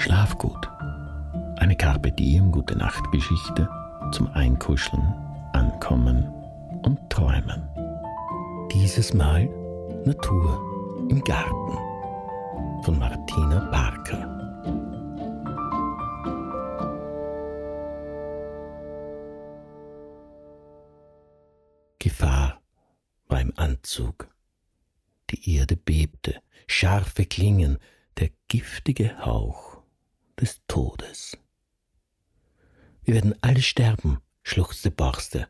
Schlaf gut. Eine Carpe Diem gute Nachtgeschichte zum Einkuscheln, Ankommen und Träumen. Dieses Mal Natur im Garten von Martina Parker. Gefahr war im Anzug. Die Erde bebte, scharfe Klingen, der giftige Hauch des Todes. Wir werden alle sterben, schluchzte Borste.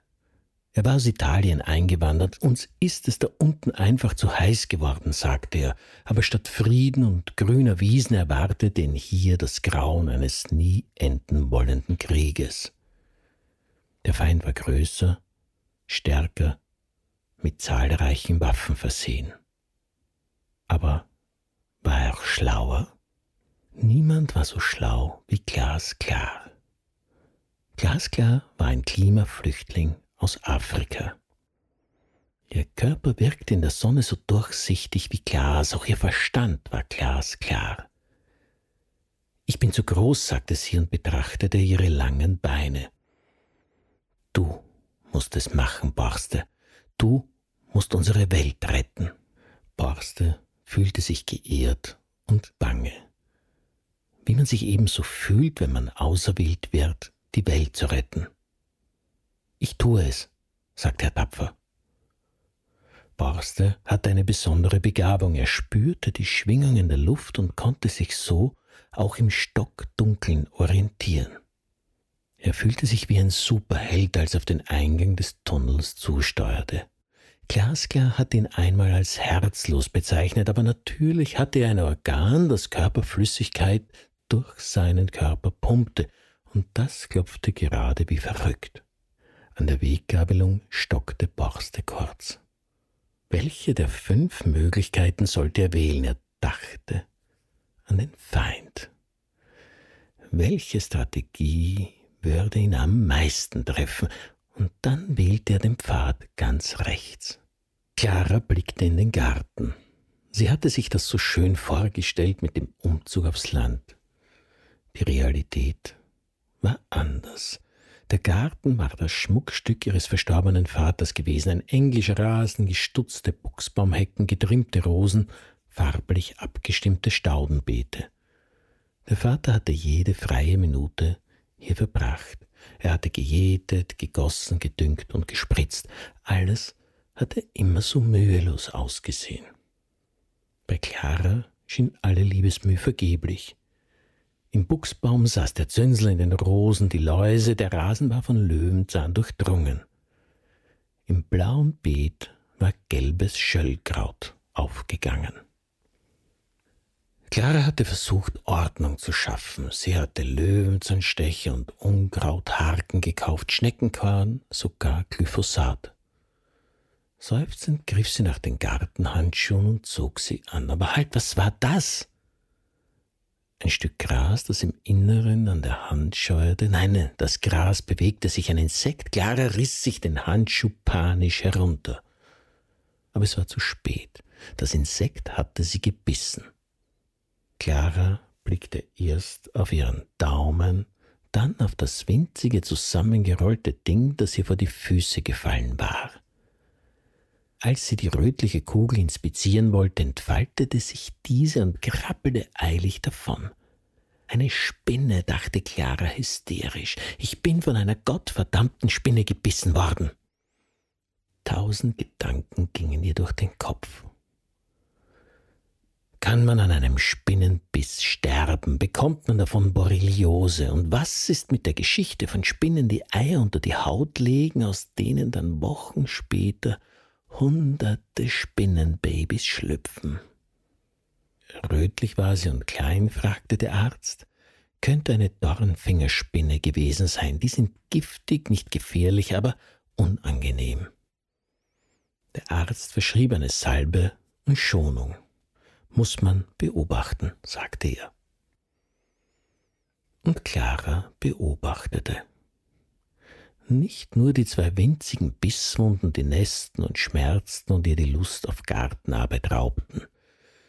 Er war aus Italien eingewandert, uns ist es da unten einfach zu heiß geworden, sagte er, aber statt Frieden und grüner Wiesen erwartete ihn hier das Grauen eines nie enden wollenden Krieges. Der Feind war größer, stärker, mit zahlreichen Waffen versehen. Aber war er auch schlauer? Niemand war so schlau wie Glasklar. Glasklar war ein Klimaflüchtling aus Afrika. Ihr Körper wirkte in der Sonne so durchsichtig wie Glas, auch ihr Verstand war glasklar. Ich bin zu groß, sagte sie und betrachtete ihre langen Beine. Du musst es machen, Borste. Du musst unsere Welt retten. Borste fühlte sich geehrt und bange. Wie man sich ebenso fühlt, wenn man auserwählt wird, die Welt zu retten. Ich tue es, sagt er tapfer. Borste hatte eine besondere Begabung. Er spürte die Schwingungen der Luft und konnte sich so auch im Stockdunkeln orientieren. Er fühlte sich wie ein Superheld, als er auf den Eingang des Tunnels zusteuerte. Glasklar hat ihn einmal als herzlos bezeichnet, aber natürlich hatte er ein Organ, das Körperflüssigkeit durch seinen Körper pumpte und das klopfte gerade wie verrückt. An der Weggabelung stockte Borste kurz. Welche der fünf Möglichkeiten sollte er wählen? Er dachte an den Feind. Welche Strategie würde ihn am meisten treffen? Und dann wählte er den Pfad ganz rechts. Clara blickte in den Garten. Sie hatte sich das so schön vorgestellt mit dem Umzug aufs Land. Die Realität war anders. Der Garten war das Schmuckstück ihres verstorbenen Vaters gewesen, ein englischer Rasen, gestutzte Buchsbaumhecken, getrimmte Rosen, farblich abgestimmte Staudenbeete. Der Vater hatte jede freie Minute hier verbracht. Er hatte gejätet, gegossen, gedüngt und gespritzt. Alles hatte immer so mühelos ausgesehen. Bei Clara schien alle Liebesmüh vergeblich. Im Buchsbaum saß der Zünsel in den Rosen, die Läuse, der Rasen war von Löwenzahn durchdrungen. Im blauen Beet war gelbes Schöllkraut aufgegangen. Clara hatte versucht, Ordnung zu schaffen. Sie hatte Löwenzahnstecher und Unkrautharken gekauft, Schneckenkorn, sogar Glyphosat. Seufzend griff sie nach den Gartenhandschuhen und zog sie an. Aber halt, was war das? Ein Stück Gras, das im Inneren an der Hand scheuerte. Nein, das Gras bewegte sich. Ein Insekt. Clara riss sich den Handschuh panisch herunter. Aber es war zu spät. Das Insekt hatte sie gebissen. Clara blickte erst auf ihren Daumen, dann auf das winzige zusammengerollte Ding, das ihr vor die Füße gefallen war. Als sie die rötliche Kugel inspizieren wollte, entfaltete sich diese und krabbelte eilig davon. Eine Spinne, dachte Clara hysterisch. Ich bin von einer gottverdammten Spinne gebissen worden. Tausend Gedanken gingen ihr durch den Kopf. Kann man an einem Spinnenbiss sterben? Bekommt man davon Borreliose? Und was ist mit der Geschichte von Spinnen, die Eier unter die Haut legen, aus denen dann Wochen später hunderte Spinnenbabys schlüpfen. Rötlich war sie und klein, fragte der Arzt. Könnte eine Dornfingerspinne gewesen sein. Die sind giftig, nicht gefährlich, aber unangenehm. Der Arzt verschrieb eine Salbe und Schonung. Muss man beobachten, sagte er. Und Clara beobachtete. Nicht nur die zwei winzigen Bisswunden, die nästen und schmerzten und ihr die Lust auf Gartenarbeit raubten.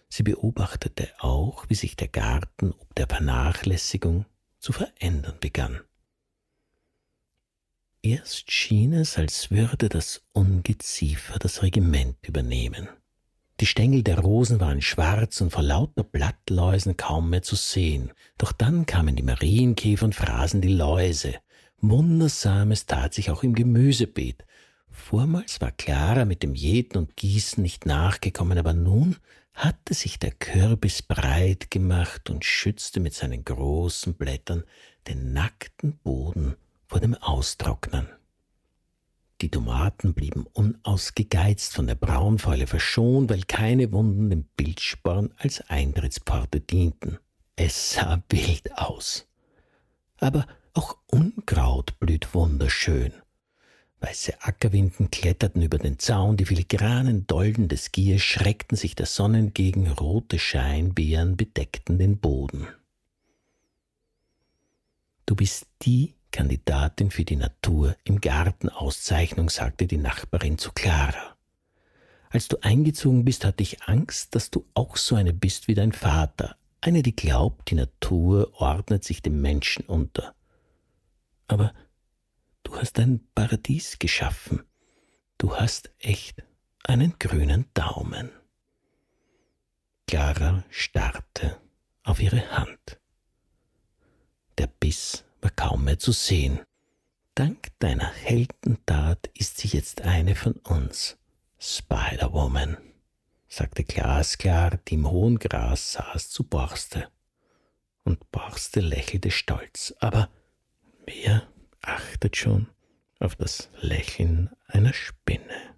Sie beobachtete auch, wie sich der Garten ob der Vernachlässigung zu verändern begann. Erst schien es, als würde das Ungeziefer das Regiment übernehmen. Die Stängel der Rosen waren schwarz und vor lauter Blattläusen kaum mehr zu sehen. Doch dann kamen die Marienkäfer und fraßen die Läuse. Wundersames tat sich auch im Gemüsebeet. Vormals war Clara mit dem Jäten und Gießen nicht nachgekommen, aber nun hatte sich der Kürbis breit gemacht und schützte mit seinen großen Blättern den nackten Boden vor dem Austrocknen. Die Tomaten blieben unausgegeizt von der Braunfäule verschont, weil keine Wunden dem Bildsporn als Eintrittspforte dienten. Es sah wild aus. Aber auch Unkraut blüht wunderschön. Weiße Ackerwinden kletterten über den Zaun, die filigranen Dolden des Giers schreckten sich der Sonne entgegen, rote Scheinbeeren bedeckten den Boden. Du bist die Kandidatin für die Natur im Gartenauszeichnung, sagte die Nachbarin zu Clara. Als du eingezogen bist, hatte ich Angst, dass du auch so eine bist wie dein Vater, eine, die glaubt, die Natur ordnet sich dem Menschen unter. Aber du hast ein Paradies geschaffen. Du hast echt einen grünen Daumen. Clara starrte auf ihre Hand. Der Biss war kaum mehr zu sehen. Dank deiner Heldentat ist sie jetzt eine von uns, Spider-Woman, sagte glasklar, die im hohen Gras saß zu Borste. Und Borste lächelte stolz, aber wer achtet schon auf das Lächeln einer Spinne?